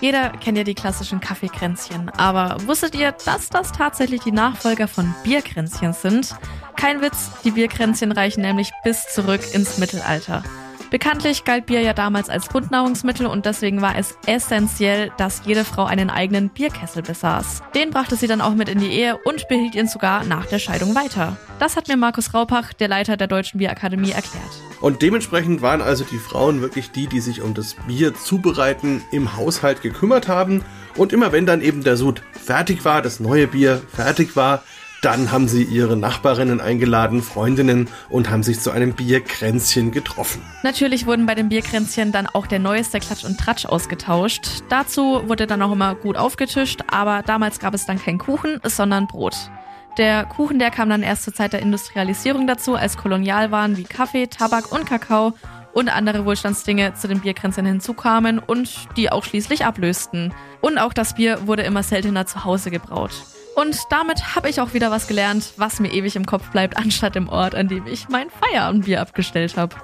Jeder kennt ja die klassischen Kaffeekränzchen, aber wusstet ihr, dass das tatsächlich die Nachfolger von Bierkränzchen sind? Kein Witz, die Bierkränzchen reichen nämlich bis zurück ins Mittelalter. Bekanntlich galt Bier ja damals als Grundnahrungsmittel und deswegen war es essentiell, dass jede Frau einen eigenen Bierkessel besaß. Den brachte sie dann auch mit in die Ehe und behielt ihn sogar nach der Scheidung weiter. Das hat mir Markus Raupach, der Leiter der Deutschen Bierakademie, erklärt. Und dementsprechend waren also die Frauen wirklich die, die sich um das Bier zubereiten im Haushalt gekümmert haben. Und immer wenn dann eben der Sud fertig war, das neue Bier fertig war, dann haben sie ihre Nachbarinnen eingeladen, Freundinnen und haben sich zu einem Bierkränzchen getroffen. Natürlich wurden bei den Bierkränzchen dann auch der neueste Klatsch und Tratsch ausgetauscht. Dazu wurde dann auch immer gut aufgetischt, aber damals gab es dann keinen Kuchen, sondern Brot. Der Kuchen, der kam dann erst zur Zeit der Industrialisierung dazu, als Kolonialwaren wie Kaffee, Tabak und Kakao und andere Wohlstandsdinge zu den Bierkränzchen hinzukamen und die auch schließlich ablösten. Und auch das Bier wurde immer seltener zu Hause gebraut. Und damit habe ich auch wieder was gelernt, was mir ewig im Kopf bleibt, anstatt im Ort, an dem ich mein Feierabendbier abgestellt habe.